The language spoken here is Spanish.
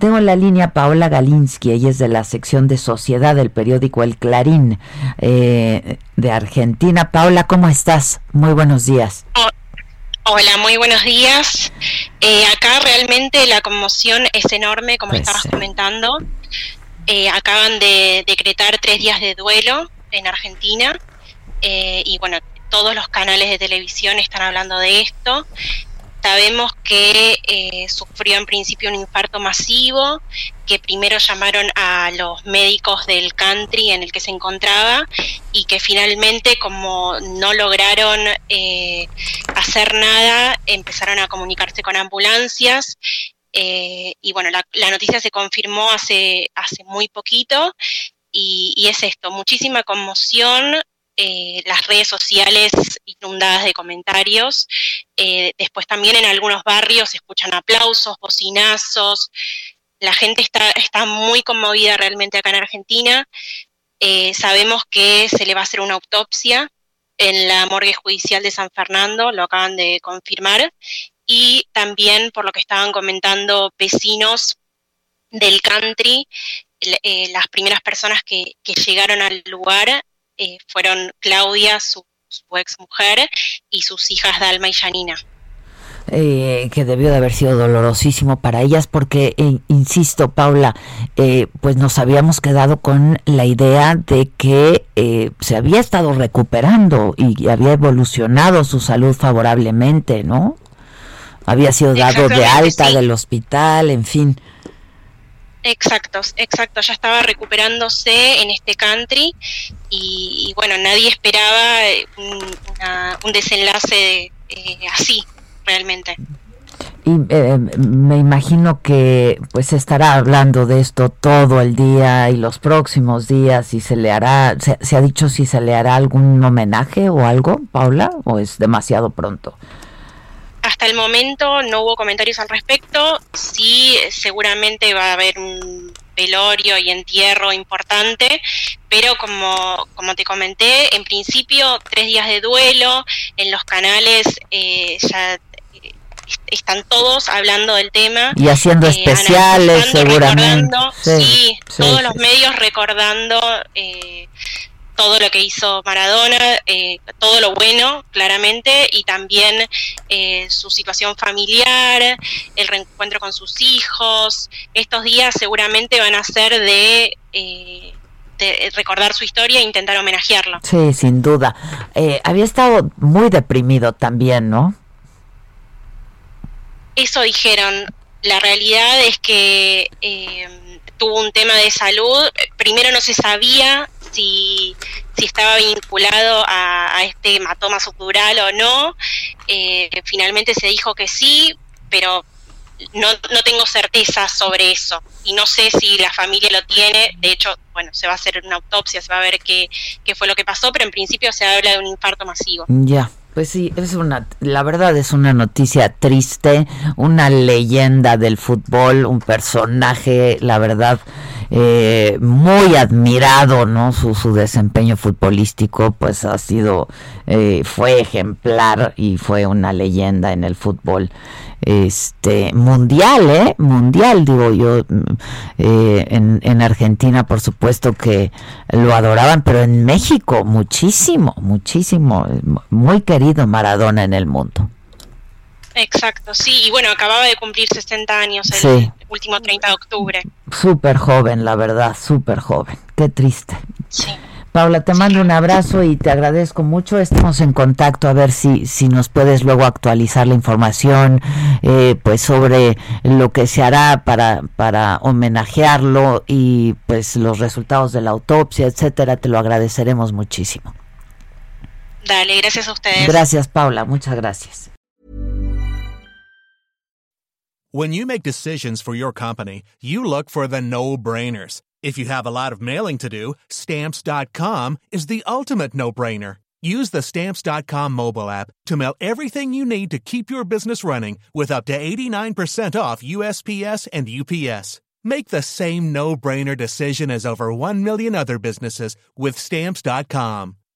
Tengo en la línea Paola Galinsky, ella es de la sección de Sociedad del periódico El Clarín eh, de Argentina. Paola, ¿cómo estás? Muy buenos días. Hola, muy buenos días. Eh, acá realmente la conmoción es enorme, como Pues estabas sí. comentando. Eh, acaban de decretar tres días de duelo en Argentina y bueno, todos los canales de televisión están hablando de esto. Sabemos que eh, sufrió en principio un infarto masivo, que primero llamaron a los médicos del country en el que se encontraba y que finalmente como no lograron eh, hacer nada, empezaron a comunicarse con ambulancias eh, y bueno, la, noticia se confirmó hace, hace muy poquito y es esto, muchísima conmoción, eh, las redes sociales inundadas de comentarios, eh, después también en algunos barrios se escuchan aplausos, bocinazos, la gente está, está muy conmovida realmente acá en Argentina, Eh, sabemos que se le va a hacer una autopsia en la morgue judicial de San Fernando, lo acaban de confirmar, y también por lo que estaban comentando vecinos del country, las primeras personas que llegaron al lugar eh, fueron Claudia, su, su ex mujer, y sus hijas Dalma y Janina. eh, que debió de haber sido dolorosísimo para ellas porque, eh, insisto, Paula, eh, pues nos habíamos quedado con la idea de que eh, se había estado recuperando y había evolucionado su salud favorablemente, ¿no? Había sido dado de alta sí. del hospital, en fin. Exacto, exacto, ya estaba recuperándose en este country y, bueno, nadie esperaba eh, un, una- un desenlace eh, así, realmente. Y eh, me imagino que pues estará hablando de esto todo el día y los próximos días y se le hará, se, se ha dicho si se le hará algún homenaje o algo, Paula, o es demasiado pronto. Hasta el momento no hubo comentarios al respecto. Sí, seguramente va a haber un velorio y entierro importante, pero como, como te comenté, en principio tres días de duelo, en los canales eh, ya eh, est- están todos hablando del tema. Y haciendo eh, especiales seguramente. recordando, Sí, sí, todos sí, los medios recordando eh, todo lo que hizo Maradona, eh, todo lo bueno, claramente, y también eh, su situación familiar, el reencuentro con sus hijos. Estos días seguramente van a ser de, eh, de recordar su historia e intentar homenajearlo. Sí, sin duda. Eh, había estado muy deprimido también, ¿no? Eso dijeron. La realidad es que tuvo un tema de salud. Primero no se sabía si, si estaba vinculado a, este hematoma subdural o no. Eh, finalmente se dijo que sí, pero no, no tengo certeza sobre eso. Y no sé si la familia lo tiene. De hecho, bueno, se va a hacer una autopsia, se va a ver qué, qué fue lo que pasó, pero en principio se habla de un infarto masivo. Ya, pues sí, es una, la verdad es una noticia triste, una leyenda del fútbol, un personaje, la verdad, eh, muy admirado, ¿no? Su, su desempeño futbolístico, pues ha sido, eh, fue ejemplar y fue una leyenda en el fútbol este mundial, ¿eh? Mundial, digo yo. mm, eh, en, en Argentina, por supuesto que lo adoraban, pero en México muchísimo, muchísimo. Muy querido Maradona en el mundo. Exacto, sí, y bueno, acababa de cumplir 60 años el Sí. último 30 de octubre. Súper joven, la verdad, súper joven. Qué triste. Sí. Paula, te mando un abrazo y te agradezco mucho. Estamos en contacto a ver si, si nos puedes luego actualizar la información eh, pues sobre lo que se hará para, para homenajearlo y pues los resultados de la autopsia, etcétera. Te lo agradeceremos muchísimo. Dale, gracias a ustedes. Gracias, Paula. Muchas gracias. When you make decisions for your company, you look for the no-brainers. If you have a lot of mailing to do, stamps.com is the ultimate no-brainer. Use the stamps.com mobile app to mail everything you need to keep your business running with up to 89% off USPS and UPS. Make the same no-brainer decision as over 1 million other businesses with stamps.com.